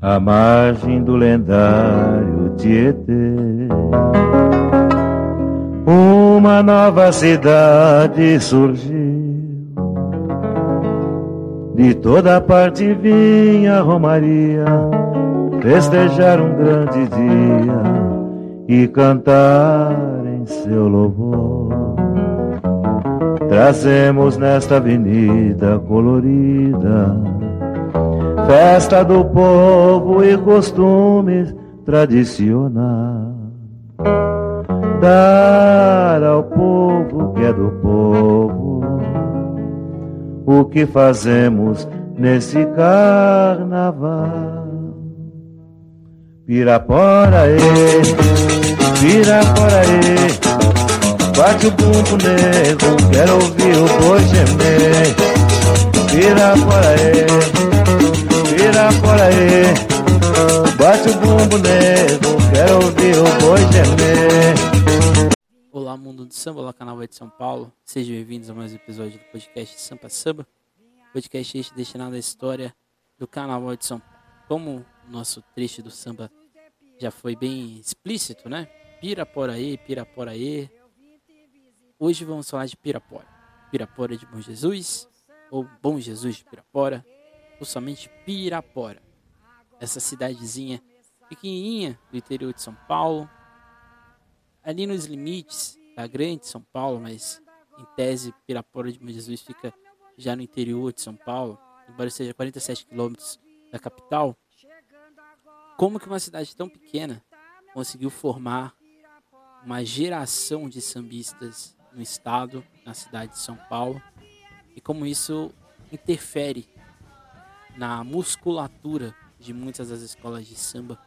à margem do lendário Tietê. Uma nova cidade surgiu, de toda parte vinha Romaria festejar um grande dia e cantar em seu louvor. Trazemos nesta avenida colorida festa do povo e costumes tradicionais. Dar ao povo que é do povo o que fazemos nesse carnaval. Pirapora, ê, pirapora, ê, bate o bumbo nego, quero ouvir o boi gemer. Pirapora, ê, vira por aí. Bate o bumbo nego, quero ouvir o boi gemer. Olá, mundo do samba, olá, canal de São Paulo. Sejam bem-vindos a mais um episódio do podcast Sampa Samba. Podcast este destinado à história do Carnaval de São Paulo. Como o nosso trecho do samba já foi bem explícito, né? Piraporaí, Piraporaí. Hoje vamos falar de Pirapora. Pirapora de Bom Jesus, ou Bom Jesus de Pirapora, ou somente Pirapora. Essa cidadezinha pequenininha do interior de São Paulo, ali nos limites da grande São Paulo, mas em tese Pirapora de Jesus fica já no interior de São Paulo, embora seja 47 quilômetros da capital. Como que uma cidade tão pequena conseguiu formar uma geração de sambistas no estado, na cidade de São Paulo, e como isso interfere na musculatura de muitas das escolas de samba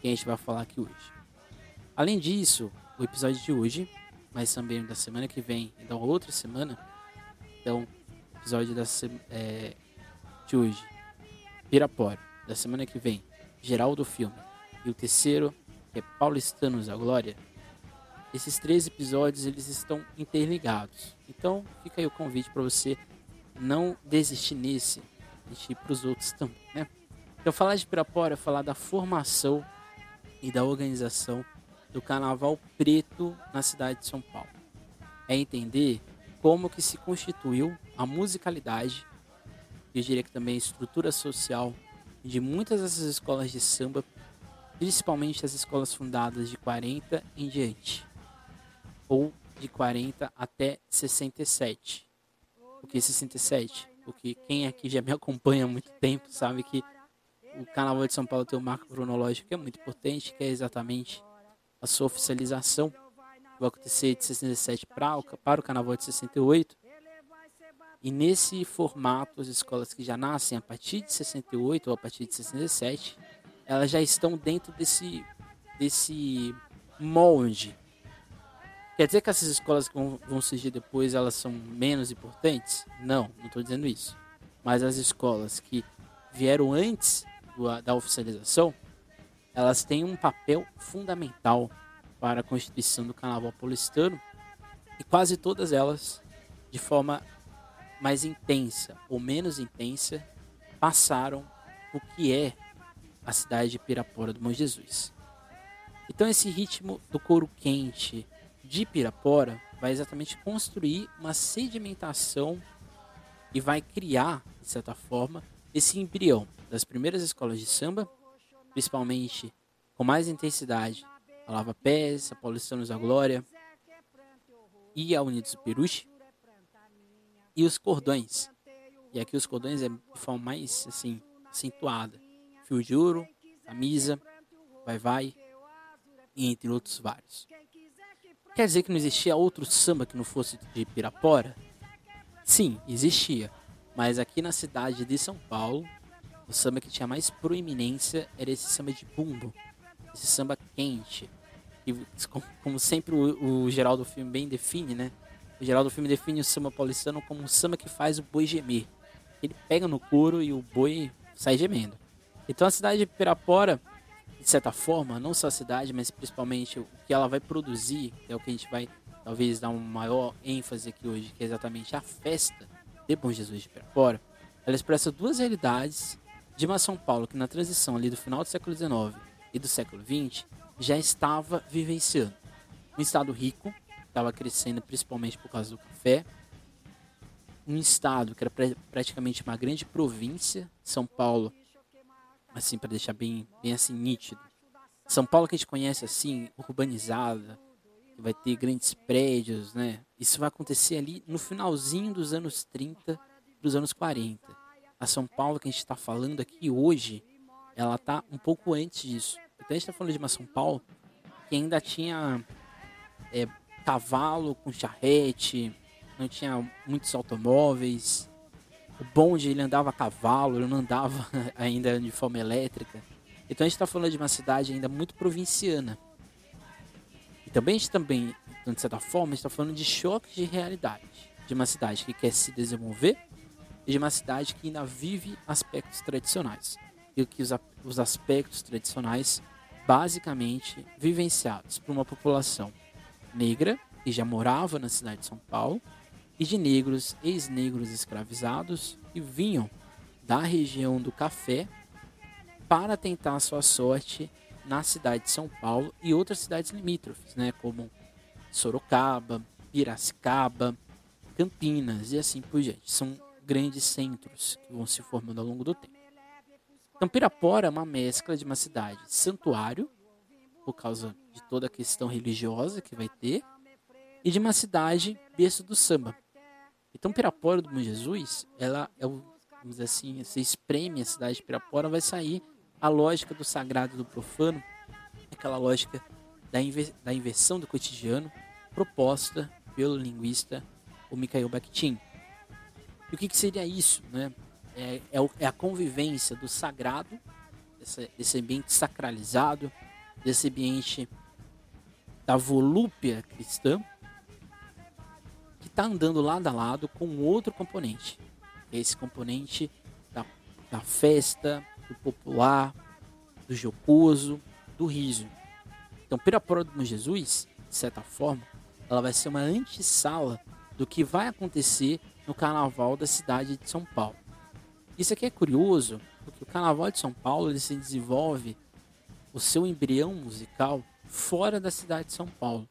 que a gente vai falar aqui hoje. Além disso, o episódio de hoje, mas também da semana que vem e da outra semana, então, episódio da é, de hoje, Pirapora, da semana que vem, Geraldo Filme, e o terceiro, que é Paulistanos a Glória, esses três episódios eles estão interligados. Então, fica aí o convite para você não desistir nesse e para os outros também, né? Então falar de Pirapora é falar da formação e da organização do Carnaval Preto na cidade de São Paulo. É entender como que se constituiu a musicalidade, eu diria que também a estrutura social de muitas dessas escolas de samba, principalmente as escolas fundadas de 40 em diante, ou de 40 até 67. O que é 67? Porque quem aqui já me acompanha há muito tempo sabe que o Carnaval de São Paulo tem um marco cronológico que é muito importante, que é exatamente a sua oficialização, que vai acontecer de 67 para o, para o Carnaval de 68. E nesse formato, as escolas que já nascem a partir de 68 ou a partir de 67, elas já estão dentro desse, desse molde Quer dizer que essas escolas que vão, surgir depois elas são menos importantes? Não, não estou dizendo isso. Mas as escolas que vieram antes do, da oficialização, elas têm um papel fundamental para a constituição do Carnaval paulistano e quase todas elas, de forma mais intensa ou menos intensa, passaram o que é a cidade de Pirapora do Bom Jesus. Então esse ritmo do couro quente, de Pirapora vai exatamente construir uma sedimentação e vai criar, de certa forma, esse embrião das primeiras escolas de samba, principalmente com mais intensidade a Lava Pés, a Paulistanos da Glória e a Unidos do Peruche, e os cordões. E aqui os cordões é de forma mais assim, acentuada. Fio de ouro, camisa, vai vai, e entre outros vários. Quer dizer que não existia outro samba que não fosse de Pirapora? Sim, existia. Mas aqui na cidade de São Paulo, o samba que tinha mais proeminência era esse samba de bumbo. Esse samba quente. E, como sempre o, o Geraldo Filme bem define, né? O Geraldo Filme define o samba paulistano como um samba que faz o boi gemer. Ele pega no couro e o boi sai gemendo. Então a cidade de Pirapora de certa forma, não só a cidade, mas principalmente o que ela vai produzir, é o que a gente vai talvez dar um maior ênfase aqui hoje, que é exatamente a festa de Bom Jesus de Pirapora, ela expressa duas realidades de uma São Paulo que na transição ali do final do século XIX e do século XX já estava vivenciando. Um estado rico, estava crescendo principalmente por causa do café. Um estado que era praticamente uma grande província, São Paulo, assim para deixar bem, bem assim nítido. São Paulo que a gente conhece assim, urbanizada, vai ter grandes prédios, né? Isso vai acontecer ali no finalzinho dos anos 30 dos anos 40. A São Paulo que a gente está falando aqui hoje, ela está um pouco antes disso. Então a gente está falando de uma São Paulo que ainda tinha é, cavalo com charrete, não tinha muitos automóveis. O bonde ele andava a cavalo, ele não andava ainda de forma elétrica. Então a gente está falando de uma cidade ainda muito provinciana. E também a gente também, de certa forma, está falando de choques de realidade. De uma cidade que quer se desenvolver e de uma cidade que ainda vive aspectos tradicionais. E que os, os aspectos tradicionais, basicamente, vivenciados por uma população negra que já morava na cidade de São Paulo e de negros, ex-negros escravizados que vinham da região do café para tentar sua sorte na cidade de São Paulo e outras cidades limítrofes, né, como Sorocaba, Piracicaba, Campinas e assim por diante. São grandes centros que vão se formando ao longo do tempo. Então, Pirapora é uma mescla de uma cidade santuário, por causa de toda a questão religiosa que vai ter, e de uma cidade berço do samba. Então, Pirapora do Bom Jesus, ela é o, vamos dizer assim, você espreme a cidade de Pirapora, vai sair a lógica do sagrado e do profano, aquela lógica da, inver, da inversão do cotidiano proposta pelo linguista o Mikhail Bakhtin. E o que, que seria isso? Né? É, é, é, a convivência do sagrado, desse, desse ambiente sacralizado, desse ambiente da volúpia cristã, que está andando lado a lado com outro componente. Esse componente da, da festa, do popular, do jocoso, do riso. Então, Pirapora do Jesus, de certa forma, ela vai ser uma antessala do que vai acontecer no carnaval da cidade de São Paulo. Isso aqui é curioso, porque o carnaval de São Paulo ele se desenvolve o seu embrião musical fora da cidade de São Paulo.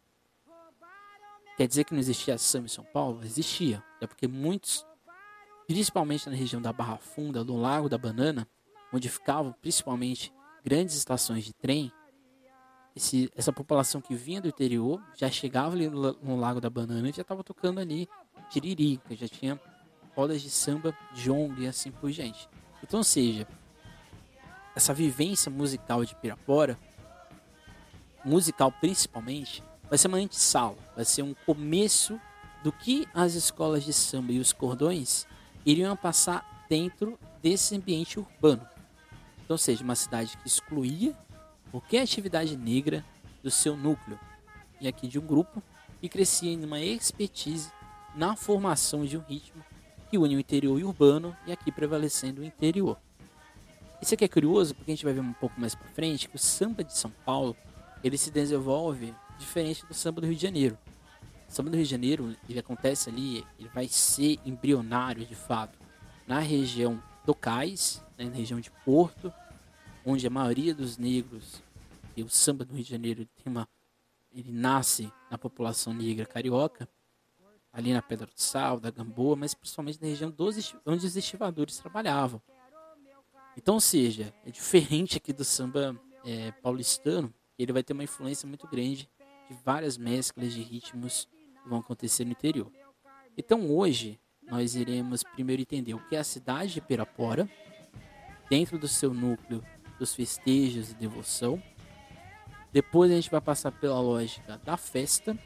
Quer dizer que não existia samba em São Paulo? Existia. É porque muitos, principalmente na região da Barra Funda, do Lago da Banana, onde ficavam principalmente grandes estações de trem, esse, essa população que vinha do interior já chegava ali no, no Lago da Banana e já estava tocando ali tiririca, já tinha rodas de samba, jongo e assim por diante. Então, seja, essa vivência musical de Pirapora, musical principalmente, vai ser uma antessala, vai ser um começo do que as escolas de samba e os cordões iriam passar dentro desse ambiente urbano. Então, seja, uma cidade que excluía qualquer atividade negra do seu núcleo e aqui de um grupo e crescia em uma expertise na formação de um ritmo que une o interior e o urbano e aqui prevalecendo o interior. Isso aqui é curioso porque a gente vai ver um pouco mais para frente que o samba de São Paulo ele se desenvolve diferente do samba do Rio de Janeiro. O samba do Rio de Janeiro ele acontece ali, ele vai ser embrionário de fato na região do Cais, né, na região de Porto, onde a maioria dos negros e o samba do Rio de Janeiro tem uma, ele nasce na população negra carioca ali na Pedra do Sal, da Gamboa, mas principalmente na região dos, onde os estivadores trabalhavam. Então, ou seja, é diferente aqui do samba é, paulistano, ele vai ter uma influência muito grande várias mesclas de ritmos vão acontecer no interior. Então, hoje, nós iremos primeiro entender o que é a cidade de Pirapora, dentro do seu núcleo dos festejos e devoção. Depois a gente vai passar pela lógica da festa.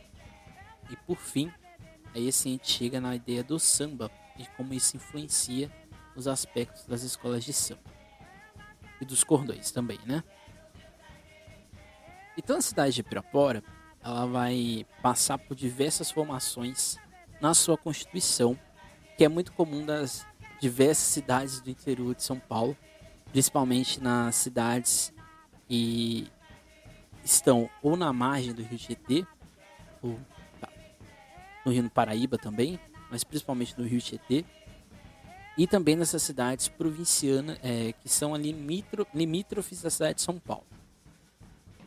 E por fim, Aí a gente chega na ideia do samba e como isso influencia os aspectos das escolas de samba. E dos cordões também, né? Então a cidade de Pirapora, ela vai passar por diversas formações na sua constituição, que é muito comum das diversas cidades do interior de São Paulo, principalmente nas cidades que estão ou na margem do Rio Tietê, ou no Rio do Paraíba também, mas principalmente no Rio Tietê. e também nessas cidades provincianas é, que são ali limítrofes da cidade de São Paulo.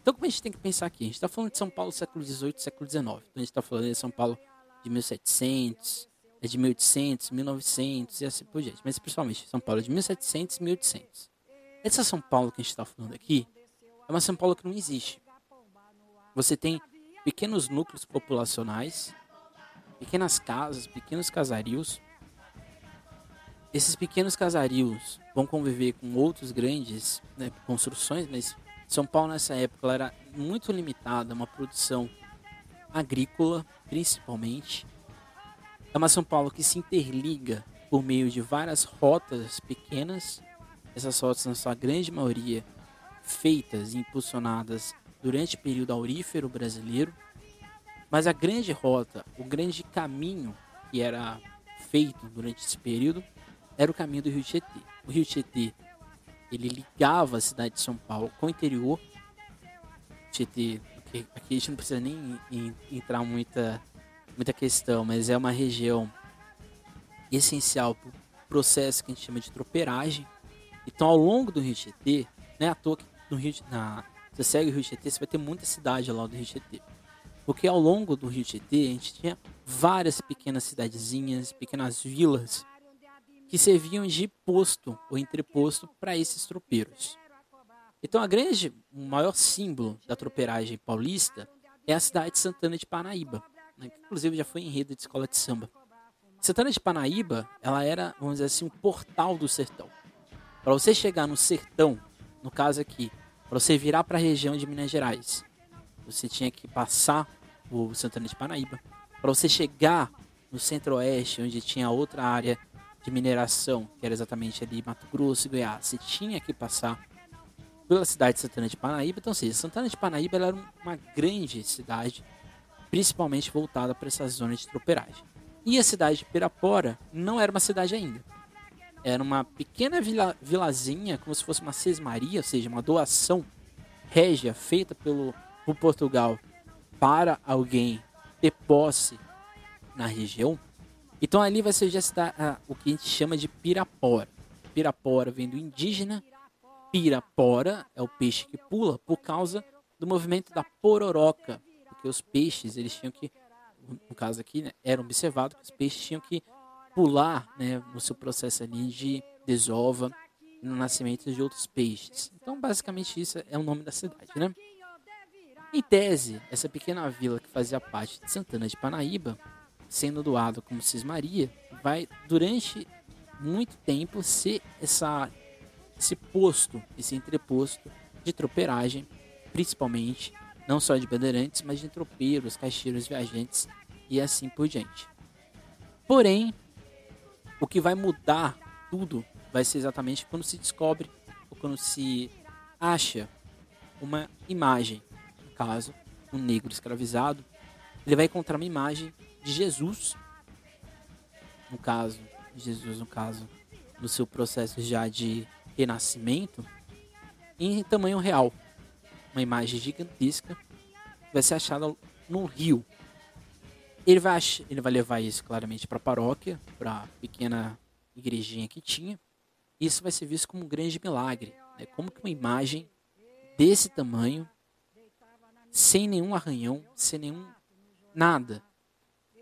Então, como a gente tem que pensar aqui? A gente está falando de São Paulo século XVIII, século XIX. Então, a gente está falando de São Paulo de 1700, é de 1800, 1900 e assim por diante. Mas principalmente São Paulo de 1700 e 1800. Essa São Paulo que a gente está falando aqui é uma São Paulo que não existe. Você tem pequenos núcleos populacionais, pequenas casas, pequenos casarios. Esses pequenos casarios vão conviver com outros grandes né, construções, mas São Paulo nessa época era muito limitada, uma produção agrícola, principalmente. É uma São Paulo que se interliga por meio de várias rotas pequenas. Essas rotas, na sua grande maioria, feitas e impulsionadas durante o período aurífero brasileiro. Mas a grande rota, o grande caminho que era feito durante esse período era o caminho do Rio Tietê. O Rio Tietê ele ligava a cidade de São Paulo com o interior. Tietê, aqui a gente não precisa nem entrar muita muita questão, mas é uma região essencial para o processo que a gente chama de tropeiragem. Então, ao longo do Rio Tietê, não é à toa que no Rio, na, você segue o Rio Tietê, você vai ter muita cidade lá do Rio Tietê. Porque ao longo do Rio Tietê, a gente tinha várias pequenas cidadezinhas, pequenas vilas, que serviam de posto ou entreposto para esses tropeiros. Então, a grande, o maior símbolo da tropeiragem paulista é a cidade de Santana de Parnaíba, né, que inclusive já foi enredo de escola de samba. Santana de Parnaíba, ela era, vamos dizer assim, um portal do sertão. Para você chegar no sertão, no caso aqui, para você virar para a região de Minas Gerais, você tinha que passar o Santana de Paraíba. Para você chegar no centro-oeste, onde tinha outra área de mineração, que era exatamente ali Mato Grosso e Goiás, você tinha que passar pela cidade de Santana de Paraíba. Então, seja, Santana de Paraíba era uma grande cidade, principalmente voltada para essa zona de tropeiragem. E a cidade de Pirapora não era uma cidade ainda. Era uma pequena vila, vilazinha, como se fosse uma sesmaria, ou seja, uma doação régia feita pelo por Portugal para alguém ter posse na região. Então ali vai estar ah, o que a gente chama de pirapora. Pirapora vem do indígena. Pirapora é o peixe que pula por causa do movimento da pororoca, porque os peixes eles tinham que, no caso aqui, né, era observado que os peixes tinham que pular né, no seu processo ali de desova no nascimento de outros peixes. Então, basicamente, isso é o nome da cidade, né? Em tese, essa pequena vila que fazia parte de Santana de Panaíba, sendo doada como Cismaria, vai, durante muito tempo, ser essa, esse posto, esse entreposto de tropeiragem, principalmente, não só de bandeirantes, mas de tropeiros, caixeiros, viajantes e assim por diante. Porém, o que vai mudar tudo vai ser exatamente quando se descobre ou quando se acha uma imagem, no caso, um negro escravizado, ele vai encontrar uma imagem de Jesus, no caso, Jesus no caso, no seu processo já de renascimento, em tamanho real. Uma imagem gigantesca vai ser achada no rio, ele vai, ele vai levar isso claramente para a paróquia, para a pequena igrejinha que tinha. Isso vai ser visto como um grande milagre. Né? Como que uma imagem desse tamanho, sem nenhum arranhão, sem nenhum nada,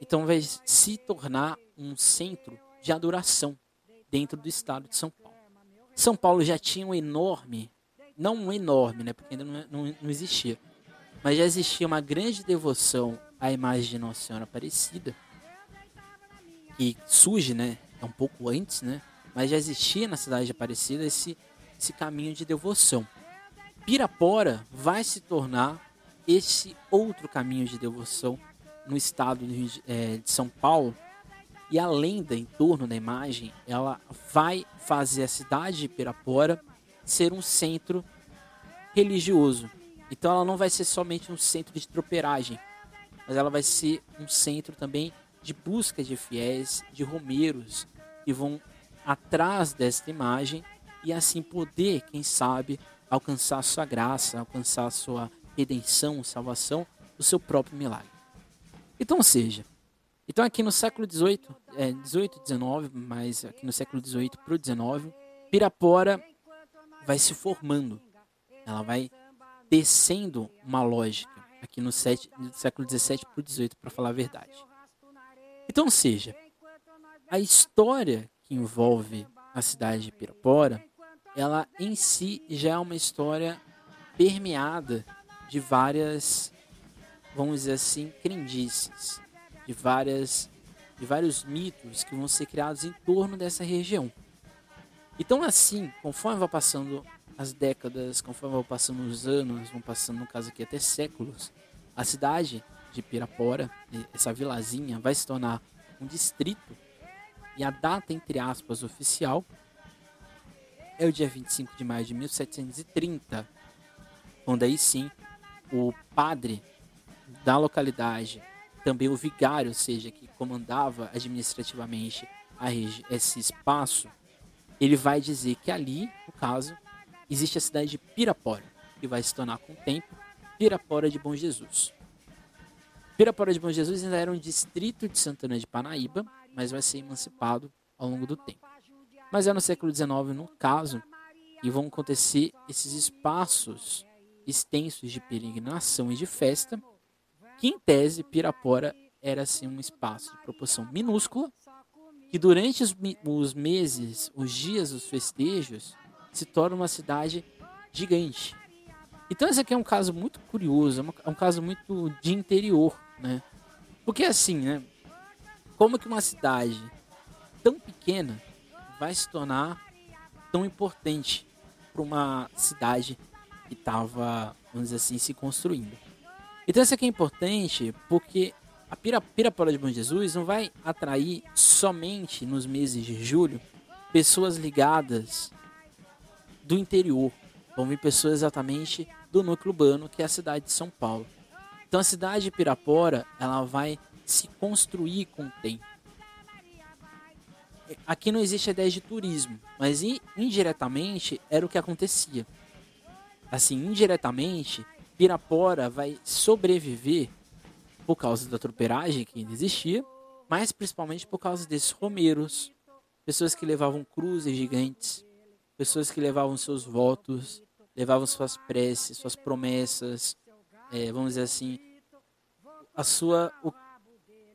então vai se tornar um centro de adoração dentro do estado de São Paulo. São Paulo já tinha um enorme, não um enorme, né, porque ainda não, não, não existia, mas já existia uma grande devoção a imagem de Nossa Senhora Aparecida, que surge, né, é um pouco antes, né, mas já existia na cidade de Aparecida esse, esse caminho de devoção. Pirapora vai se tornar esse outro caminho de devoção no estado de, é, de São Paulo, e a lenda em torno da imagem, ela vai fazer a cidade de Pirapora ser um centro religioso. Então ela não vai ser somente um centro de tropeiragem, mas ela vai ser um centro também de busca de fiéis, de romeiros que vão atrás desta imagem e assim poder, quem sabe, alcançar sua graça, alcançar sua redenção, salvação, o seu próprio milagre. Então, seja, Então aqui no século XVIII, é, 18, 19, mas aqui no século XVIII para o XIX, Pirapora vai se formando. Ela vai descendo uma lógica aqui no, no século XVII para o XVIII, para falar a verdade. Então, seja, a história que envolve a cidade de Pirapora, ela em si já é uma história permeada de várias, vamos dizer assim, crendices, de várias de vários mitos que vão ser criados em torno dessa região. Então assim, conforme vai passando as décadas, conforme vão passando os anos, vão passando no caso aqui até séculos, a cidade de Pirapora, essa vilazinha, vai se tornar um distrito e a data entre aspas oficial é o dia 25 de maio de 1730, quando aí sim o padre da localidade, também o vigário, ou seja, que comandava administrativamente esse espaço, ele vai dizer que ali, no caso, existe a cidade de Pirapora, que vai se tornar com o tempo Pirapora de Bom Jesus. Pirapora de Bom Jesus ainda era um distrito de Santana de Panaíba, mas vai ser emancipado ao longo do tempo. Mas é no século XIX, no caso, e vão acontecer esses espaços extensos de peregrinação e de festa, que em tese Pirapora era assim um espaço de proporção minúscula, que durante os, os meses, os dias dos festejos, se torna uma cidade gigante. Então esse aqui é um caso muito curioso, é um caso muito de interior, né? Porque assim, né? Como que uma cidade tão pequena vai se tornar tão importante para uma cidade que estava, vamos dizer assim, se construindo. Então isso aqui é importante porque a Pirapora de Bom Jesus não vai atrair somente nos meses de julho pessoas ligadas do interior. Vão vir pessoas exatamente do núcleo urbano, que é a cidade de São Paulo. Então a cidade de Pirapora, ela vai se construir com o tempo. Aqui não existe a ideia de turismo, mas indiretamente era o que acontecia. Assim, indiretamente, Pirapora vai sobreviver por causa da tropeiragem que ainda existia, mas principalmente por causa desses romeiros, pessoas que levavam cruzes gigantes, pessoas que levavam seus votos, levavam suas preces, suas promessas, é, vamos dizer assim, a sua, o,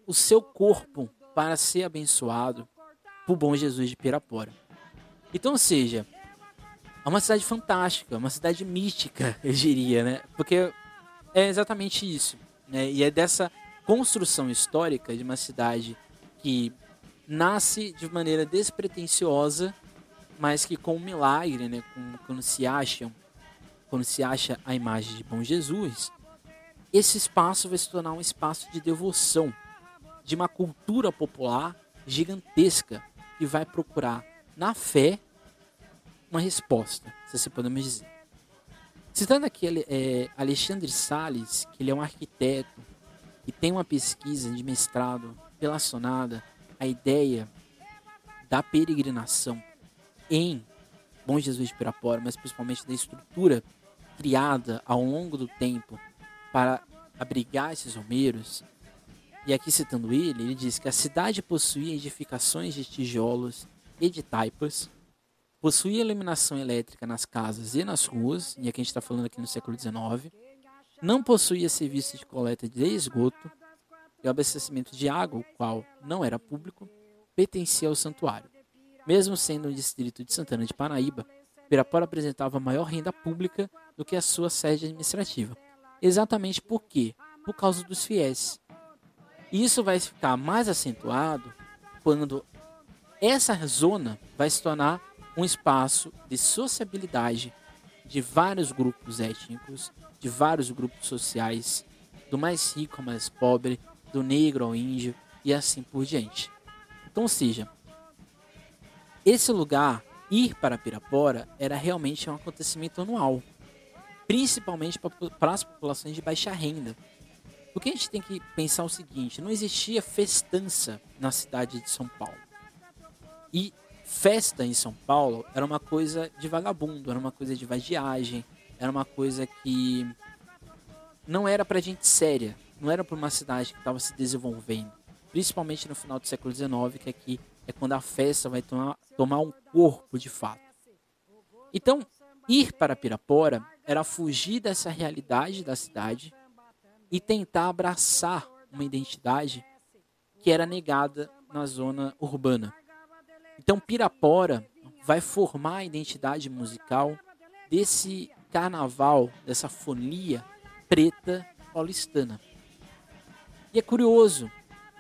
o seu corpo para ser abençoado por bom Jesus de Pirapora. Então, ou seja, é uma cidade fantástica, uma cidade mística, eu diria, né? Porque é exatamente isso, né? E é dessa construção histórica de uma cidade que nasce de maneira despretensiosa mas que com um milagre, né, quando se acham, quando se acha a imagem de Bom Jesus, esse espaço vai se tornar um espaço de devoção, de uma cultura popular gigantesca que vai procurar na fé uma resposta, se assim podemos dizer. Citando aqui é, Alexandre Sales, que ele é um arquiteto e tem uma pesquisa de mestrado relacionada à ideia da peregrinação em Bom Jesus de Pirapora, mas principalmente da estrutura criada ao longo do tempo para abrigar esses romeiros. E aqui citando ele, ele diz que a cidade possuía edificações de tijolos e de taipas, possuía iluminação elétrica nas casas e nas ruas, e aqui a gente está falando aqui no século XIX, não possuía serviço de coleta de esgoto e abastecimento de água, o qual não era público, pertencia ao santuário. Mesmo sendo um distrito de Santana de Paraíba, Pirapora apresentava maior renda pública do que a sua sede administrativa. Exatamente por quê? Por causa dos fiéis. Isso vai ficar mais acentuado quando essa zona vai se tornar um espaço de sociabilidade de vários grupos étnicos, de vários grupos sociais, do mais rico ao mais pobre, do negro ao índio e assim por diante. Então, seja, esse lugar, ir para Pirapora, era realmente um acontecimento anual, principalmente para as populações de baixa renda. Porque a gente tem que pensar o seguinte: não existia festança na cidade de São Paulo. E festa em São Paulo era uma coisa de vagabundo, era uma coisa de vadiagem, era uma coisa que não era para gente séria, não era para uma cidade que estava se desenvolvendo. principalmente no final do século XIX, que aqui é quando a festa vai tomar, tomar um corpo de fato. Então, ir para Pirapora era fugir dessa realidade da cidade e tentar abraçar uma identidade que era negada na zona urbana. Então, Pirapora vai formar a identidade musical desse carnaval, dessa folia preta paulistana. E é curioso,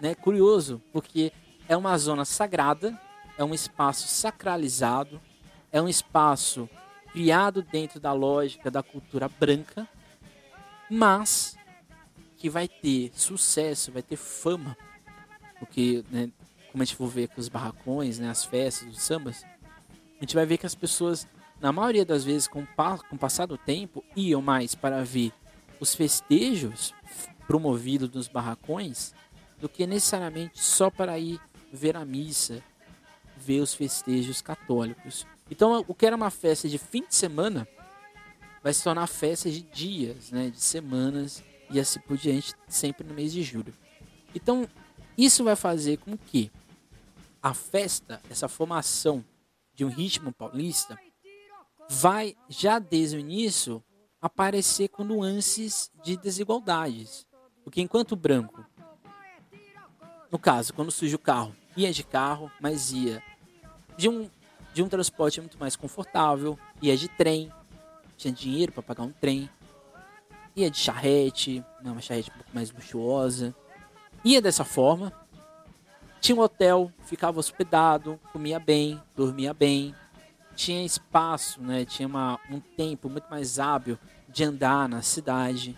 né? Curioso, porque é uma zona sagrada, é um espaço sacralizado, é um espaço criado dentro da lógica da cultura branca, mas que vai ter sucesso, vai ter fama, porque, né, como a gente for ver com os barracões, né, as festas, os sambas, a gente vai ver que as pessoas, na maioria das vezes, com, com o passar do tempo, iam mais para ver os festejos promovidos nos barracões do que necessariamente só para ir ver a missa, ver os festejos católicos. Então, o que era uma festa de fim de semana vai se tornar festa de dias, né, de semanas e assim por diante, sempre no mês de julho. Então, isso vai fazer com que a festa, essa formação de um ritmo paulista, vai já desde o início aparecer com nuances de desigualdades. Porque enquanto o branco, no caso, quando surge o carro, ia de carro, mas ia de um, de um transporte muito mais confortável, ia de trem, tinha dinheiro para pagar um trem, ia de charrete, uma charrete um pouco mais luxuosa, ia dessa forma, tinha um hotel, ficava hospedado, comia bem, dormia bem, tinha espaço, né? Tinha uma, um tempo muito mais hábil de andar na cidade.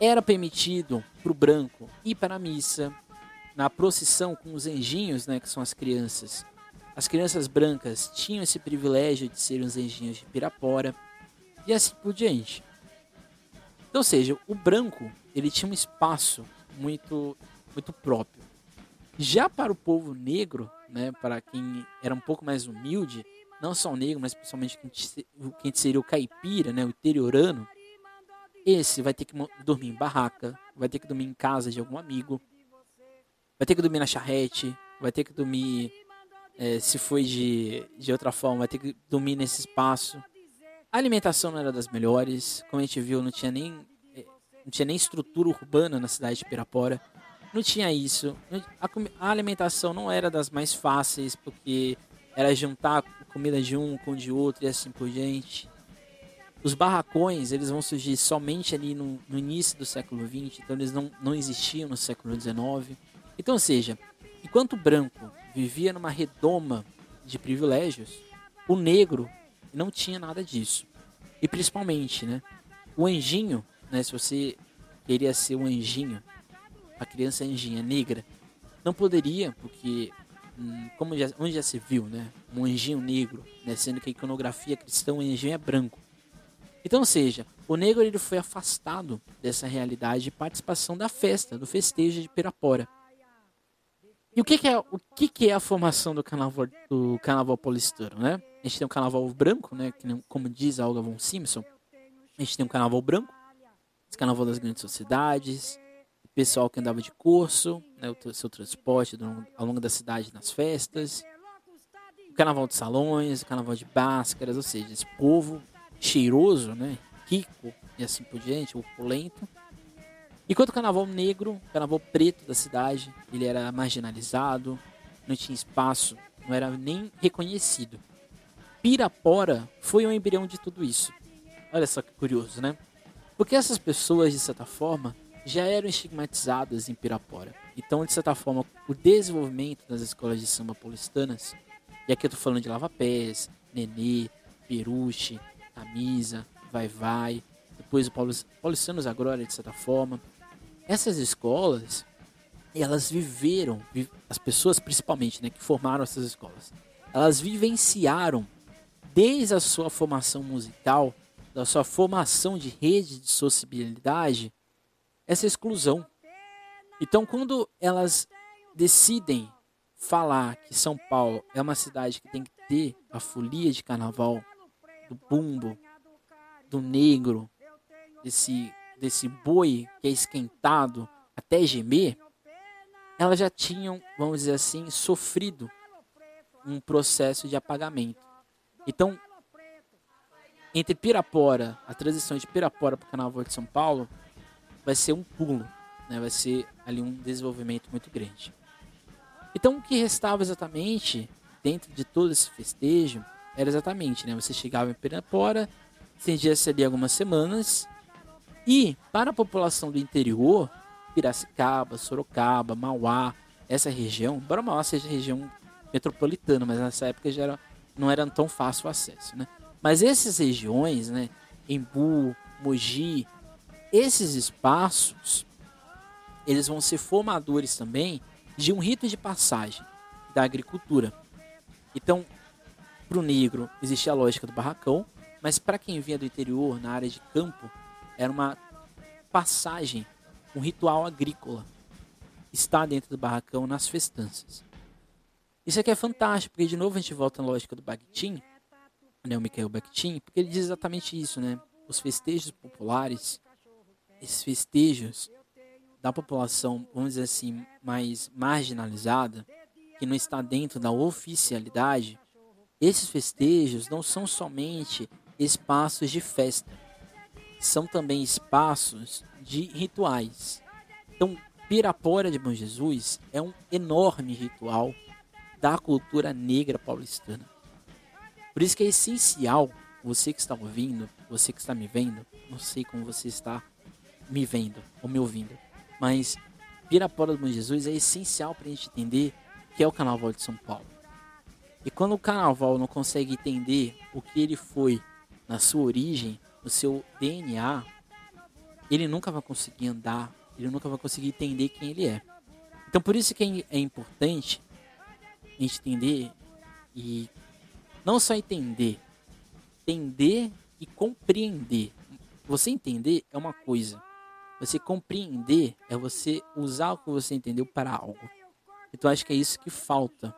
Era permitido para o branco ir para a missa, na procissão com os anjinhos, né, que são as crianças. As crianças brancas tinham esse privilégio de serem os anjinhos de Pirapora e assim por diante. Então, ou seja, o branco ele tinha um espaço muito muito próprio. Já para o povo negro, né, para quem era um pouco mais humilde, não só o negro, mas principalmente quem seria o caipira, né, o interiorano, esse vai ter que dormir em barraca, vai ter que dormir em casa de algum amigo, vai ter que dormir na charrete, vai ter que dormir, é, se foi de, de outra forma, vai ter que dormir nesse espaço. A alimentação não era das melhores, como a gente viu, não tinha nem, é, não tinha nem estrutura urbana na cidade de Pirapora. Não tinha isso. A, alimentação não era das mais fáceis, porque era juntar comida de um com de outro e assim por diante. Os barracões, eles vão surgir somente ali no, no início do século XX, então eles não, não existiam no século XIX. Então, ou seja, enquanto o branco vivia numa redoma de privilégios, o negro não tinha nada disso. E principalmente, né, o anjinho, né, se você queria ser um anjinho, a criança anjinha negra, não poderia, porque Hum, como já, onde já se viu, né? Um anjinho negro, né? sendo que a iconografia cristã, o anjinho é branco. Então, seja, o negro ele foi afastado dessa realidade de participação da festa, do festejo de Pirapora. E o que, que é o que, que é a formação do carnaval do carnaval paulistano, né? A gente tem um carnaval branco, né? Que como diz a Olga von Simpson, a gente tem um carnaval branco, esse carnaval das grandes sociedades, pessoal que andava de curso, né, o seu transporte ao longo da cidade nas festas, o carnaval de salões, o carnaval de máscaras, ou seja, esse povo cheiroso, né, rico e assim por diante, opulento. Enquanto o carnaval negro, o carnaval preto da cidade, ele era marginalizado, não tinha espaço, não era nem reconhecido. Pirapora foi o embrião de tudo isso. Olha só que curioso, né? Porque essas pessoas, de certa forma, já eram estigmatizadas em Pirapora. Então, de certa forma, o desenvolvimento das escolas de samba paulistanas, e aqui eu tô falando de Lava Pés, Nenê, Peruche, Camisa, Vai Vai, depois o Paulistanos Agora, de certa forma. Essas escolas, elas viveram, as pessoas principalmente, né, que formaram essas escolas, elas vivenciaram desde a sua formação musical, da sua formação de rede de sociabilidade, essa exclusão. Então, quando elas decidem falar que São Paulo é uma cidade que tem que ter a folia de carnaval, do bumbo, do negro, desse, desse boi que é esquentado até gemer, elas já tinham, vamos dizer assim, sofrido um processo de apagamento. Então, entre Pirapora, a transição de Pirapora para o Carnaval de São Paulo, vai ser um pulo, né? vai ser ali um desenvolvimento muito grande. Então, o que restava exatamente dentro de todo esse festejo era exatamente, né? Você chegava em Pirapora, estendia-se ali algumas semanas, e para a população do interior, Piracicaba, Sorocaba, Mauá, essa região, embora Mauá seja região metropolitana, mas nessa época já era, não era tão fácil o acesso, né? Mas essas regiões, né, Embu, Mogi, esses espaços, eles vão ser formadores também de um rito de passagem da agricultura. Então, para o negro existia a lógica do barracão, mas para quem vinha do interior, na área de campo, era uma passagem um ritual agrícola está dentro do barracão nas festanças. Isso aqui é fantástico, porque de novo a gente volta na lógica do Bakhtin, né, o Mikhail Bakhtin, porque ele diz exatamente isso, né? Os festejos populares, esses festejos da população, vamos dizer assim, mais marginalizada, que não está dentro da oficialidade, esses festejos não são somente espaços de festa, são também espaços de rituais. Então, Pirapora de Bom Jesus é um enorme ritual da cultura negra paulistana. Por isso que é essencial você que está ouvindo, você que está me vendo, não sei como você está me vendo ou me ouvindo, mas Pirapora de Bom Jesus é essencial para a gente entender que é o Carnaval de São Paulo. E quando o Carnaval não consegue entender o que ele foi na sua origem, no seu DNA, ele nunca vai conseguir andar, ele nunca vai conseguir entender quem ele é. Então por isso que é, é importante a gente entender e não só entender, entender e compreender. Você entender é uma coisa, você compreender é você usar o que você entendeu para algo. Então acho que é isso que falta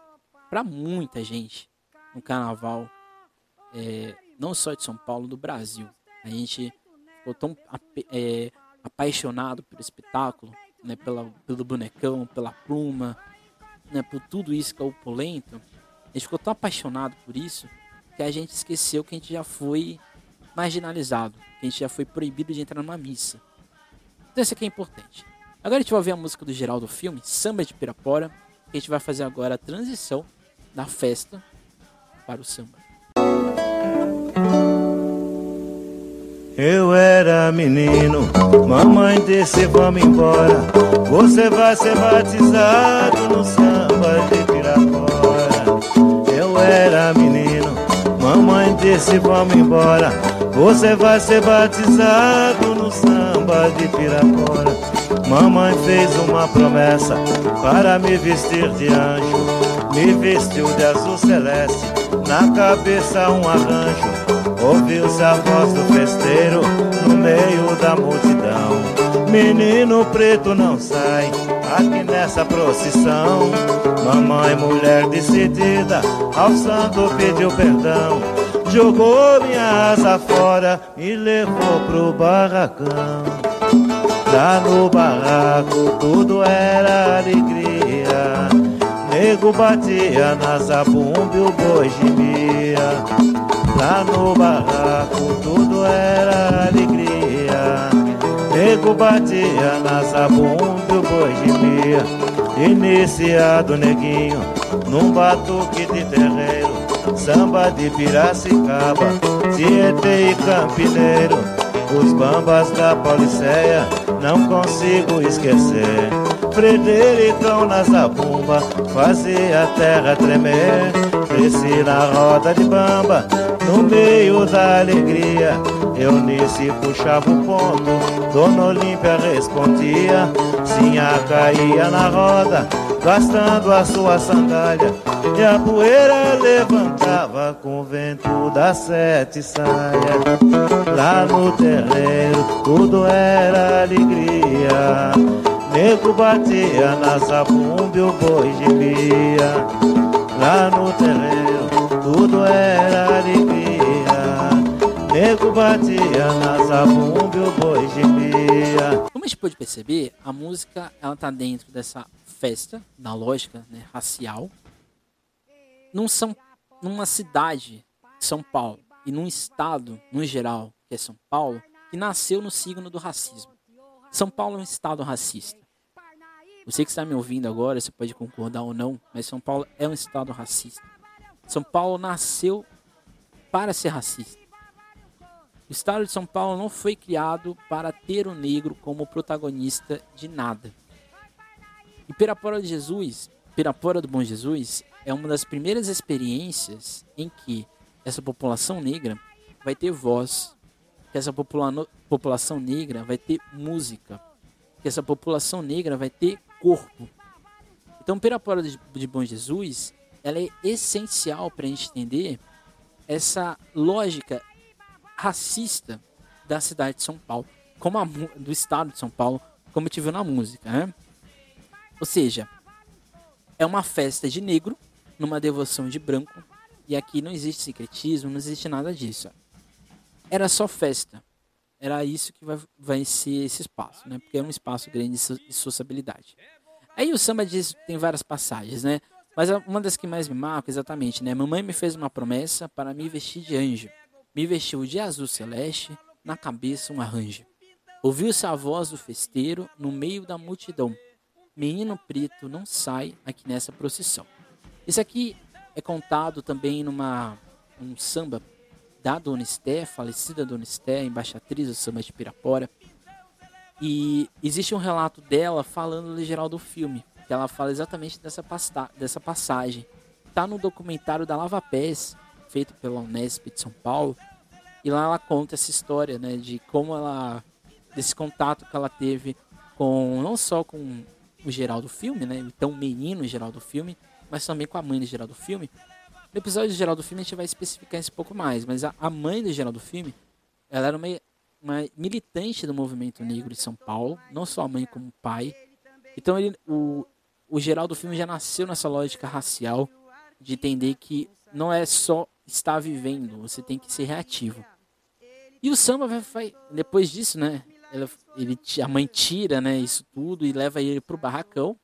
para muita gente no carnaval, é, não só de São Paulo, do Brasil. A gente ficou tão é, apaixonado pelo espetáculo, né, pela, pelo bonecão, pela pluma, né, por tudo isso que é opulento. A gente ficou tão apaixonado por isso que a gente esqueceu que a gente já foi marginalizado, que a gente já foi proibido de entrar numa missa. Então isso aqui é importante. Agora a gente vai ouvir a música do geral do filme, Samba de Pirapora, que a gente vai fazer agora a transição da festa para o samba. Eu era menino, mamãe disse vamos embora. Você vai ser batizado no samba de Pirapora. Eu era menino, mamãe disse vamos embora. Você vai ser batizado no samba de Pirapora. Mamãe fez uma promessa para me vestir de anjo. Me vestiu de azul celeste, na cabeça um arranjo. Ouviu-se a voz do festeiro no meio da multidão. Menino preto não sai aqui nessa procissão. Mamãe, mulher decidida, ao santo pediu perdão. Jogou minha asa fora e levou pro barracão. Lá no barraco tudo era alegria. Nego batia na zabumba e o boi gemia. Lá no barraco tudo era alegria Nego batia na zabumba e o boi gemia Iniciado neguinho num batuque de terreiro Samba de Piracicaba, Tietê e Campineiro Os bambas da Policeia não consigo esquecer. Fredericão na zabumba fazia a terra tremer. Desci na roda de bamba no meio da alegria, Eunice puxava o ponto, Dona Olímpia respondia, Sinha caía na roda, gastando a sua sandália, e a poeira levantava com o vento das sete saias. Lá no terreiro tudo era alegria, nego batia na zabumba e o boi gemia. Lá no terreiro tudo era alegria. Nego batia na zabumba e o boi gemia. Como a gente pode perceber, a música ela tá dentro dessa festa, na lógica né, racial, num São, numa cidade, São Paulo, e num estado, no geral, que é São Paulo, que nasceu no signo do racismo. São Paulo é um estado racista. Você que está me ouvindo agora, você pode concordar ou não, mas São Paulo é um estado racista. São Paulo nasceu para ser racista. O estado de São Paulo não foi criado para ter o negro como protagonista de nada. E Pirapora de Jesus, Pirapora do Bom Jesus, é uma das primeiras experiências em que essa população negra vai ter voz, que essa popula população negra vai ter música, que essa população negra vai ter corpo. Então, Pirapora de, Bom Jesus, ela é essencial para a gente entender essa lógica racista da cidade de São Paulo, como a, do estado de São Paulo, como gente viu na música, né? Ou seja, é uma festa de negro numa devoção de branco e aqui não existe secretismo, não existe nada disso. Era só festa. Era isso que vai, vai ser esse espaço, né? Porque é um espaço grande de sociabilidade. Aí o samba diz, tem várias passagens, né? Mas uma das que mais me marca exatamente, né? Mamãe me fez uma promessa para me vestir de anjo. Me vestiu de azul celeste, na cabeça um arranjo. Ouviu-se a voz do festeiro no meio da multidão. Menino preto não sai aqui nessa procissão. Isso aqui é contado também numa um samba da Dona Esté, falecida Dona Esté, embaixatriz do samba de Pirapora. E existe um relato dela falando no geral do filme, que ela fala exatamente dessa, pasta, dessa passagem. Tá no documentário da Lava Pés, feito pela Unesp de São Paulo, e lá ela conta essa história, né, de como ela desse contato que ela teve com não só com o geral do filme, né, então o menino geral do filme, mas também com a mãe do geral do filme. No episódio geral do filme a gente vai especificar isso um pouco mais, mas a, a mãe do geral do filme, ela era uma, uma militante do movimento negro de São Paulo, não só a mãe como o pai. Então ele, o, o geral do filme já nasceu nessa lógica racial de entender que não é só estar vivendo, você tem que ser reativo. E o samba vai, vai depois disso, né? Ele, a mãe tira, né, isso tudo e leva ele pro barracão.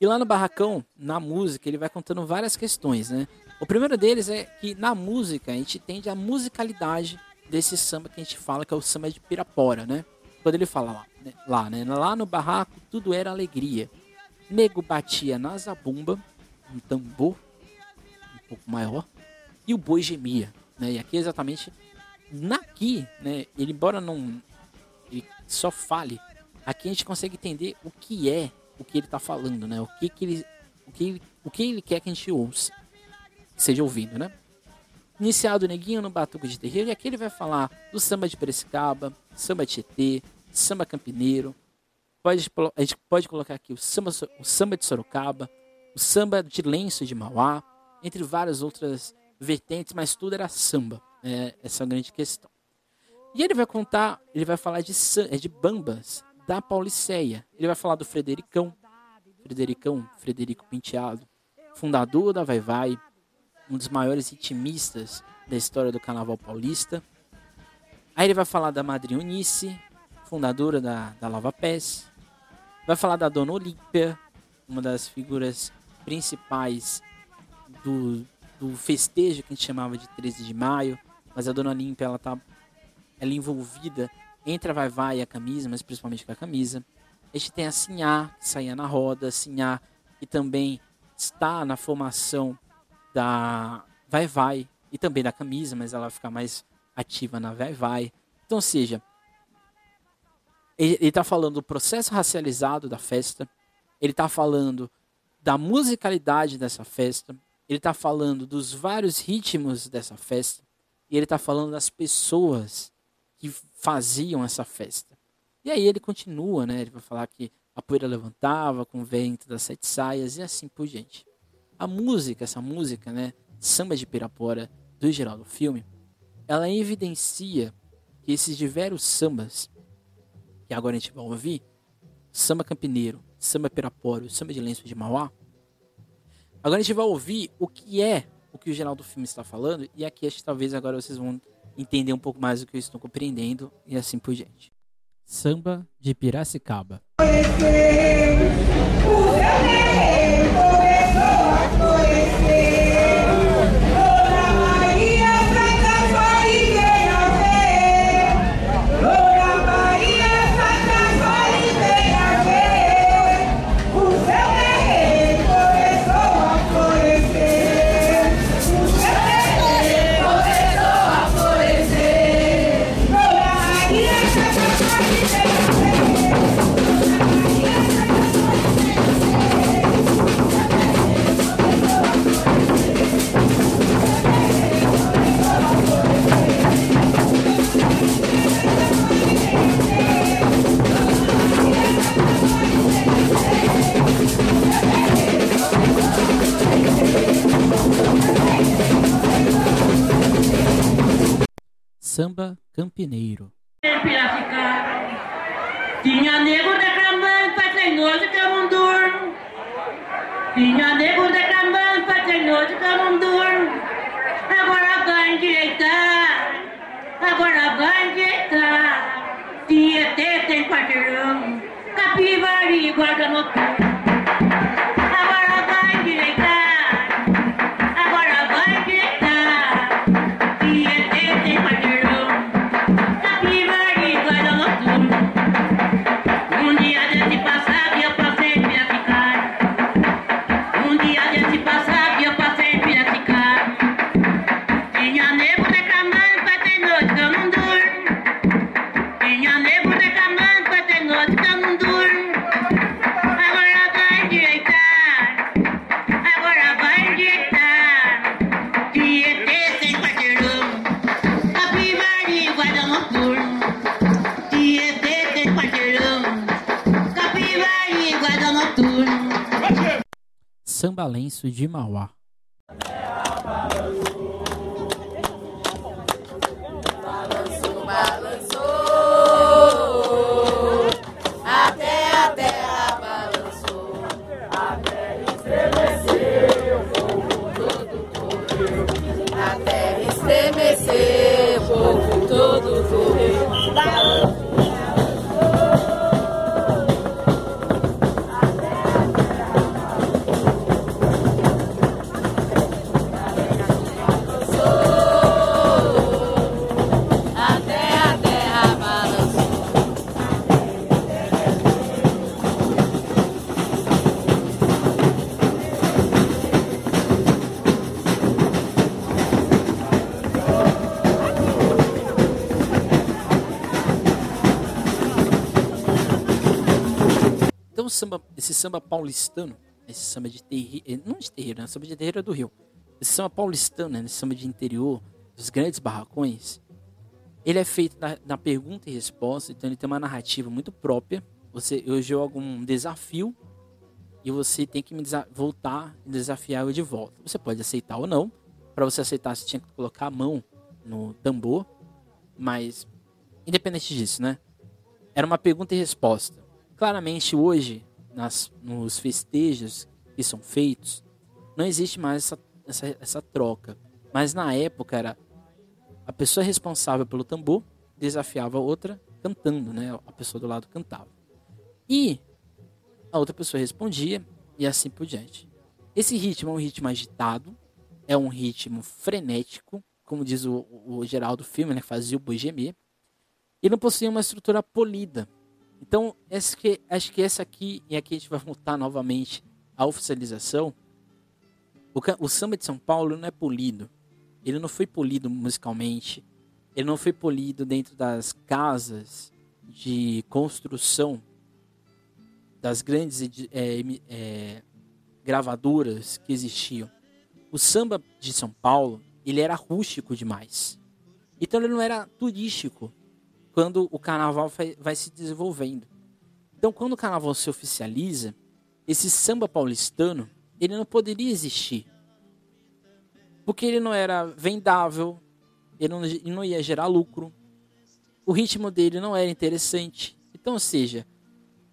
E lá no barracão, na música, ele vai contando várias questões, né? O primeiro deles é que na música a gente entende a musicalidade desse samba que a gente fala que é o samba de Pirapora, né? Quando ele fala lá, né? lá, né? Lá no barraco tudo era alegria. Nego batia na zabumba, um tambor um pouco maior, e o boi gemia, né? E aqui exatamente naqui, né? Ele embora não ele só fale, aqui a gente consegue entender o que é o que ele está falando, né? O que, que ele, o que, o que ele quer que a gente ouça, seja ouvindo, né? Iniciado o neguinho no batuque de terreiro, e aqui ele vai falar do samba de Piracicaba, samba de Tietê, samba campineiro. Pode, a gente pode colocar aqui o samba, o samba de Sorocaba, o samba de Lenço de Mauá, entre várias outras vertentes, mas tudo era samba. É, essa é a grande questão. E ele vai contar, ele vai falar de, é de bambas, da Pauliceia. Ele vai falar do Fredericão, Fredericão, Frederico Penteado, fundador da Vai Vai, um dos maiores ritmistas da história do Carnaval Paulista. Aí ele vai falar da Madrinha Unice, fundadora da, da Lava Pés. Vai falar da Dona Olímpia, uma das figuras principais do, do festejo que a gente chamava de 13 de maio. Mas a Dona Olímpia, ela tá ela é envolvida entre a Vai Vai e a camisa, mas principalmente com a camisa. A gente tem a Sinhá, que saía na roda, Sinhá, que também está na formação da Vai Vai e também da camisa, mas ela fica mais ativa na Vai Vai. Então, seja, ele está falando do processo racializado da festa, ele está falando da musicalidade dessa festa, ele está falando dos vários ritmos dessa festa, e ele está falando das pessoas que faziam essa festa. E aí ele continua, né? Ele vai falar que a poeira levantava com o vento das sete saias e assim por diante. A música, essa música, né? Samba de Pirapora, do Geraldo Filme, ela evidencia que esses diversos sambas, que agora a gente vai ouvir, samba campineiro, samba pirapora, samba de lenço de Mauá, agora a gente vai ouvir o que é o que o Geraldo Filme está falando, e aqui acho que talvez agora vocês vão entender um pouco mais do que eu estou compreendendo e assim por diante. Samba de Piracicaba. Conhecer Samba Samba Lenço de Mauá. Samba, paulistano, esse samba de terreiro, não de terreiro, né? Samba de terreiro é do Rio. Esse samba paulistano, né? esse samba de interior, dos grandes barracões, ele é feito na, na pergunta e resposta, então ele tem uma narrativa muito própria. Você, eu jogo um desafio e você tem que me voltar e desafiar eu de volta. Você pode aceitar ou não. Para você aceitar, você tinha que colocar a mão no tambor, mas independente disso, né? Era uma pergunta e resposta. Claramente hoje, nas, nos festejos que são feitos, não existe mais essa, essa, essa troca. Mas na época era a pessoa responsável pelo tambor desafiava a outra cantando, né? A pessoa do lado cantava. E a outra pessoa respondia e assim por diante. Esse ritmo é um ritmo agitado, é um ritmo frenético, como diz o, o geral do filme, né? Fazia o boi gemer. E não possui uma estrutura polida. Então, que, acho que essa aqui, e aqui a gente vai voltar novamente à oficialização. O, o samba de São Paulo não é polido. Ele não foi polido musicalmente. Ele não foi polido dentro das casas de construção das grandes é, é, gravadoras que existiam. O samba de São Paulo, ele era rústico demais. Então ele não era turístico quando o carnaval vai, se desenvolvendo. Então quando o carnaval se oficializa, esse samba paulistano, ele não poderia existir. Porque ele não era vendável, ele não, ele não ia gerar lucro, o ritmo dele não era interessante. Então, ou seja,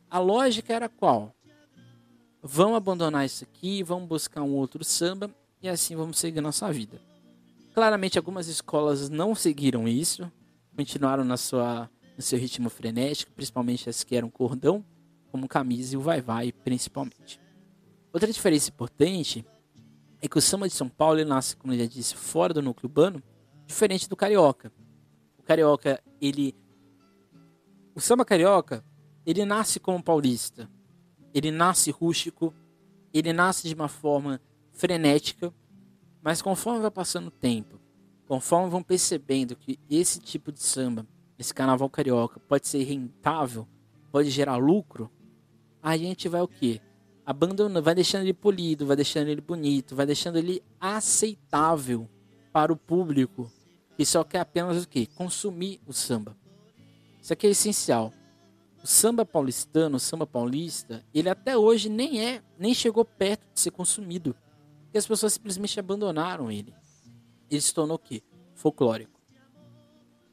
a lógica era qual? Vamos abandonar isso aqui, vamos buscar um outro samba e assim vamos seguir nossa vida. Claramente, algumas escolas não seguiram isso, continuaram na sua, no seu ritmo frenético, principalmente as que eram cordão, como camisa e o vai-vai principalmente. Outra diferença importante é que o samba de São Paulo nasce, como eu já disse, fora do núcleo urbano, diferente do carioca. O carioca, ele o samba carioca, ele nasce como paulista. Ele nasce rústico, ele nasce de uma forma frenética, mas conforme vai passando o tempo, conforme vão percebendo que esse tipo de samba, esse carnaval carioca, pode ser rentável, pode gerar lucro, a gente vai o quê? Abandonando, vai deixando ele polido, vai deixando ele bonito, vai deixando ele aceitável para o público que só quer apenas o quê? Consumir o samba. Isso aqui é essencial. O samba paulistano, o samba paulista, ele até hoje nem é, nem chegou perto de ser consumido. Porque as pessoas simplesmente abandonaram ele. Ele se tornou o quê? Folclórico.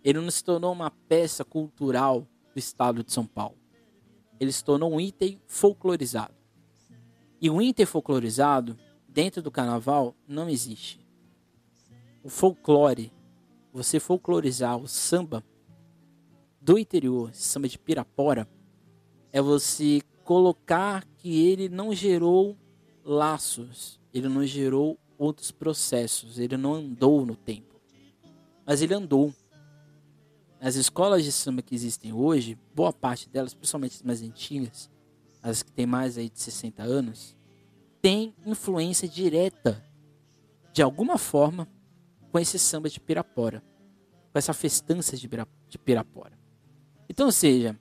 Ele não se tornou uma peça cultural do estado de São Paulo. Ele se tornou um item folclorizado. E o item folclorizado, dentro do carnaval, não existe. O folclore, você folclorizar o samba, do interior, samba de Pirapora, é você colocar que ele não gerou laços, ele não gerou outros processos, ele não andou no tempo. Mas ele andou. As escolas de samba que existem hoje, boa parte delas, principalmente as mais antigas, as que têm mais aí de 60 anos, tem influência direta, de alguma forma, com esse samba de Pirapora, com essa festança de Pirapora. Então, ou seja,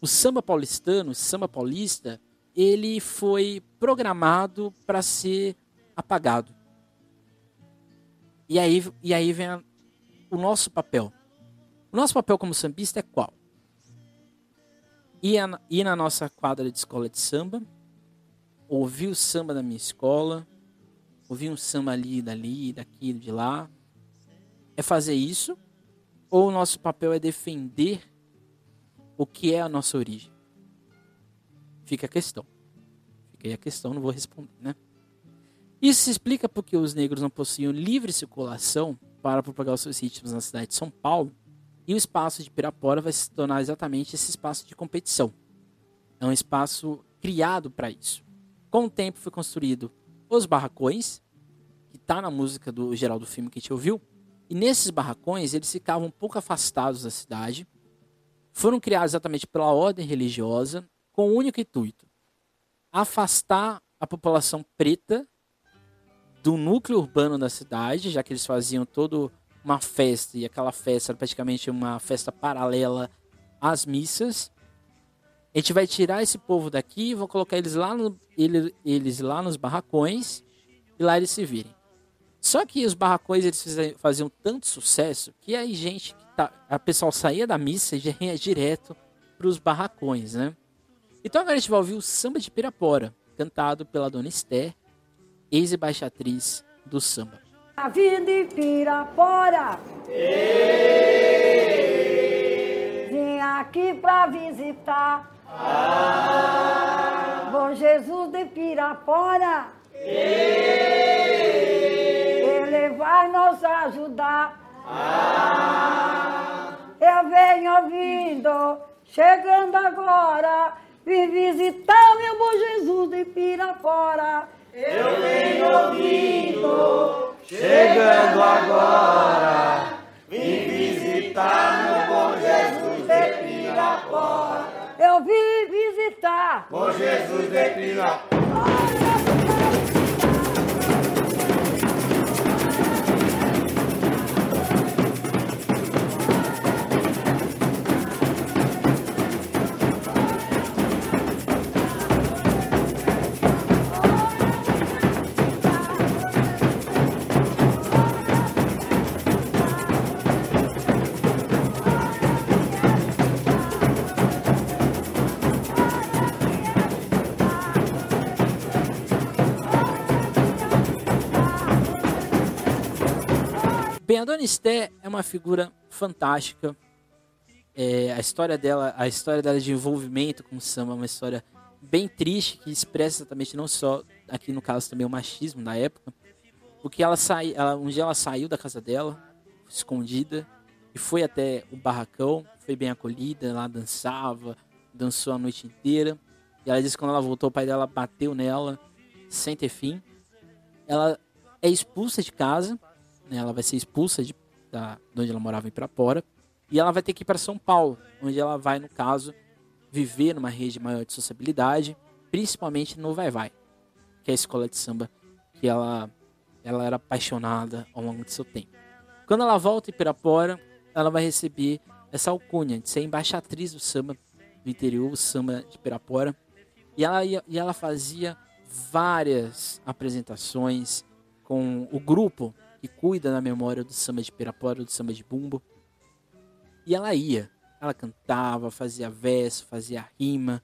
o samba paulistano, o samba paulista, ele foi programado para ser apagado. E aí, e aí vem a, o nosso papel. O nosso papel como sambista é qual? Ir, a, ir na nossa quadra de escola de samba, ouvir o samba da minha escola, ouvir um samba ali, dali, daqui, de lá. É fazer isso? Ou o nosso papel é defender o que é a nossa origem? Fica a questão. Fica aí a questão, não vou responder, né? Isso se explica porque os negros não possuíam livre circulação para propagar os seus ritmos na cidade de São Paulo e o espaço de Pirapora vai se tornar exatamente esse espaço de competição. É um espaço criado para isso. Com o tempo foi construído os barracões, que está na música do geral do filme que a gente ouviu, e nesses barracões eles ficavam um pouco afastados da cidade, foram criados exatamente pela ordem religiosa com o único intuito: afastar a população preta do núcleo urbano da cidade, já que eles faziam toda uma festa e aquela festa era praticamente uma festa paralela às missas. A gente vai tirar esse povo daqui vou colocar eles lá, no, eles lá nos barracões e lá eles se virem. Só que os barracões eles faziam tanto sucesso que aí gente tá, a pessoal saía da missa e já ia direto para os barracões, né? Então agora a gente vai ouvir o Samba de Pirapora, cantado pela Dona Esther, ex-embaixatriz do samba. A vida de Pirapora. Vim aqui para visitar. Ah. Bom Jesus de Pirapora. Ele vai nos ajudar. Ah. Eu venho ouvindo, chegando agora, vim visitar meu bom Jesus de Pirapora. Eu venho ouvindo, chegando agora, vim visitar meu bom Jesus de Pirapora. Eu vim visitar. Bom Jesus de Pirapora. Bem, a Dona Esté é uma figura fantástica. É, a história dela, a história dela de envolvimento com o samba é uma história bem triste que expressa exatamente não só aqui no caso também o machismo da época, porque ela sai, ela, um dia ela saiu da casa dela, escondida, e foi até o barracão, foi bem acolhida, lá dançava, dançou a noite inteira. E ela disse que quando ela voltou, o pai dela bateu nela sem ter fim. Ela é expulsa de casa, né? ela vai ser expulsa de, da, de onde ela morava em Pirapora. E ela vai ter que ir para São Paulo, onde ela vai, no caso, viver numa rede maior de sociabilidade, principalmente no Vai Vai, que é a escola de samba que ela, ela era apaixonada ao longo de seu tempo. Quando ela volta em Pirapora, ela vai receber essa alcunha de ser embaixatriz do samba do interior, o samba de Pirapora. E ela, ia, e ela fazia várias apresentações com o grupo que cuida da memória do samba de Pirapora, do samba de Bumbo. E ela ia, ela cantava, fazia verso, fazia rima.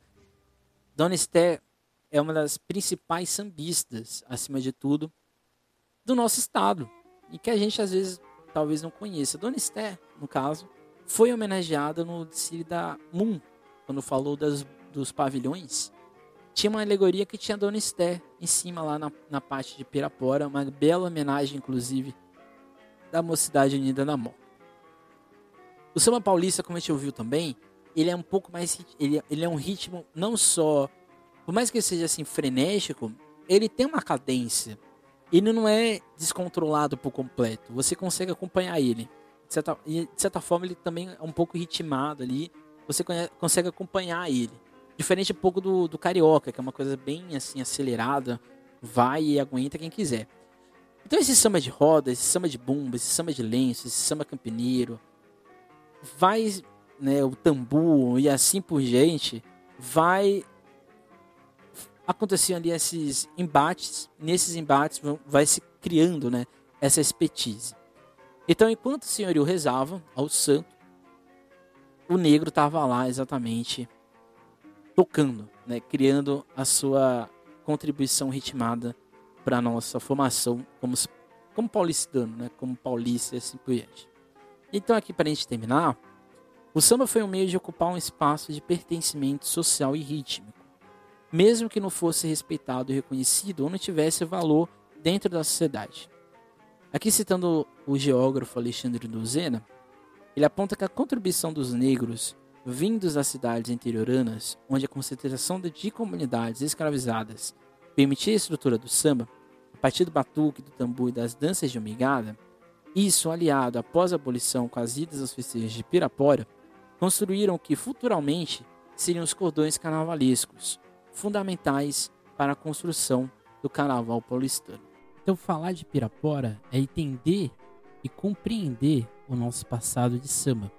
Dona Esther é uma das principais sambistas, acima de tudo, do nosso estado. E que a gente às vezes talvez não conheça. Dona Esther, no caso, foi homenageada no desfile da Moon, quando falou das, dos pavilhões. Tinha uma alegoria que tinha Dona Esther em cima lá na, na parte de Pirapora, uma bela homenagem, inclusive, da Mocidade Unida da Moca. O samba paulista, como a gente ouviu também, ele é um pouco mais. Ele, ele é um ritmo não só. Por mais que ele seja assim frenético, ele tem uma cadência. Ele não é descontrolado por completo. Você consegue acompanhar ele. De certa, de certa forma, ele também é um pouco ritmado ali. Você consegue acompanhar ele. Diferente um pouco do, do carioca, que é uma coisa bem assim acelerada. Vai e aguenta quem quiser. Então esse samba de roda, esse samba de bumba, esse samba de lenço, esse samba campineiro, vai, né, o tambu e assim por diante, vai acontecer ali esses embates, nesses embates vai se criando, né, essa expertise. Então, enquanto o senhorio rezava ao santo, o negro estava lá exatamente tocando, né, criando a sua contribuição ritmada para nossa formação como, como paulistano, né, como paulista e assim por diante. Então, aqui para a gente terminar, o samba foi um meio de ocupar um espaço de pertencimento social e rítmico, mesmo que não fosse respeitado e reconhecido ou não tivesse valor dentro da sociedade. Aqui citando o geógrafo Alexandre Duzena, ele aponta que a contribuição dos negros vindos das cidades interioranas, onde a concentração de comunidades escravizadas permitia a estrutura do samba, a partir do batuque, do tambor e das danças de omigada, isso, aliado após a abolição com as idas aos festejos de Pirapora, construíram o que futuramente seriam os cordões carnavalescos, fundamentais para a construção do carnaval paulistano. Então, falar de Pirapora é entender e compreender o nosso passado de samba.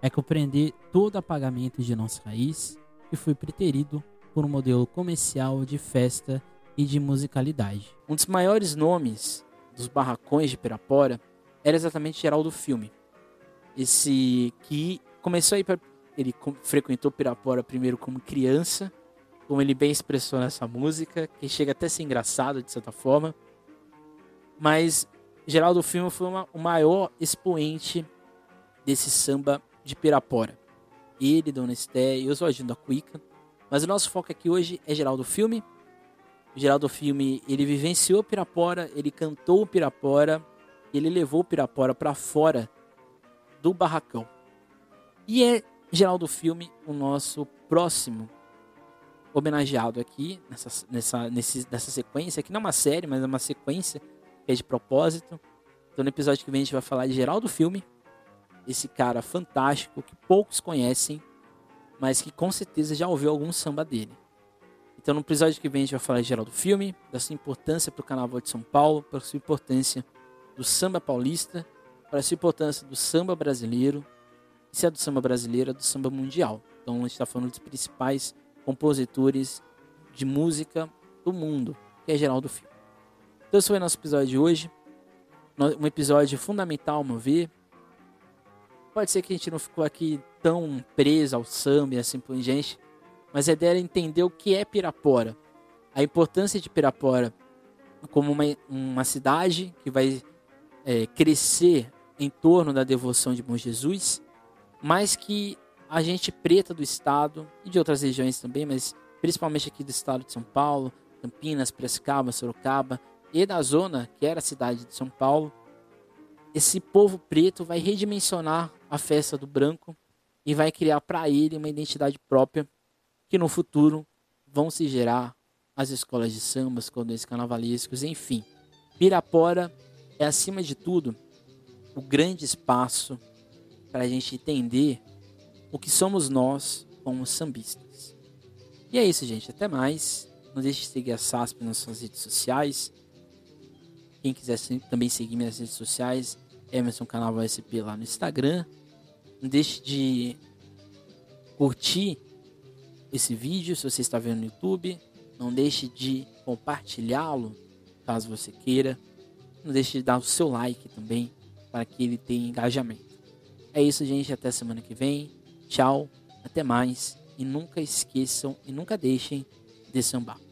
É compreender todo o apagamento de nossa raiz que foi preterido por um modelo comercial de festa e de musicalidade. Um dos maiores nomes dos barracões de Pirapora era exatamente Geraldo Filme. Esse que começou a ir ele frequentou Pirapora primeiro como criança, como ele bem expressou nessa música, que chega até a ser engraçado de certa forma. Mas Geraldo Filme foi uma, o maior expoente desse samba de Pirapora. Ele, Dona Esté e Oswaldinho da Cuica. Mas o nosso foco aqui hoje é Geraldo Filme. O Geraldo Filme, ele vivenciou Pirapora, ele cantou Pirapora, ele levou Pirapora para fora do barracão. E é Geraldo Filme o nosso próximo homenageado aqui nessa, nessa, nesse, nessa sequência, que não é uma série, mas é uma sequência que é de propósito. Então no episódio que vem a gente vai falar de Geraldo Filme, esse cara fantástico que poucos conhecem, mas que com certeza já ouviu algum samba dele. Então no episódio que vem a gente vai falar de Geraldo Filme, da sua importância para o Carnaval de São Paulo, para sua importância do samba paulista, para a importância do samba brasileiro, e se é do samba brasileiro, é do samba mundial. Então a gente está falando dos principais compositores de música do mundo, que é Geraldo Filho. Então esse foi o nosso episódio de hoje. Um episódio fundamental, ao meu ver. Pode ser que a gente não ficou aqui tão preso ao samba e assim por diante, mas a ideia é entender o que é Pirapora, a importância de Pirapora como uma, uma cidade que vai é, crescer em torno da devoção de Bom Jesus, mas que a gente preta do estado e de outras regiões também, mas principalmente aqui do estado de São Paulo, Campinas, Prescaba, Sorocaba e da zona que era a cidade de São Paulo, esse povo preto vai redimensionar a festa do branco e vai criar para ele uma identidade própria que no futuro vão se gerar as escolas de samba, os cordões carnavalescos, enfim. Pirapora é, acima de tudo, o grande espaço para a gente entender o que somos nós como sambistas. E é isso, gente. Até mais. Não deixe de seguir a SASP nas suas redes sociais. Quem quiser também seguir minhas redes sociais, Emerson Carnaval SP lá no Instagram. Não deixe de curtir esse vídeo se você está vendo no YouTube. Não deixe de compartilhá-lo caso você queira. Não deixe de dar o seu like também para que ele tenha engajamento. É isso, gente. Até semana que vem. Tchau. Até mais. E nunca esqueçam e nunca deixem de sambar.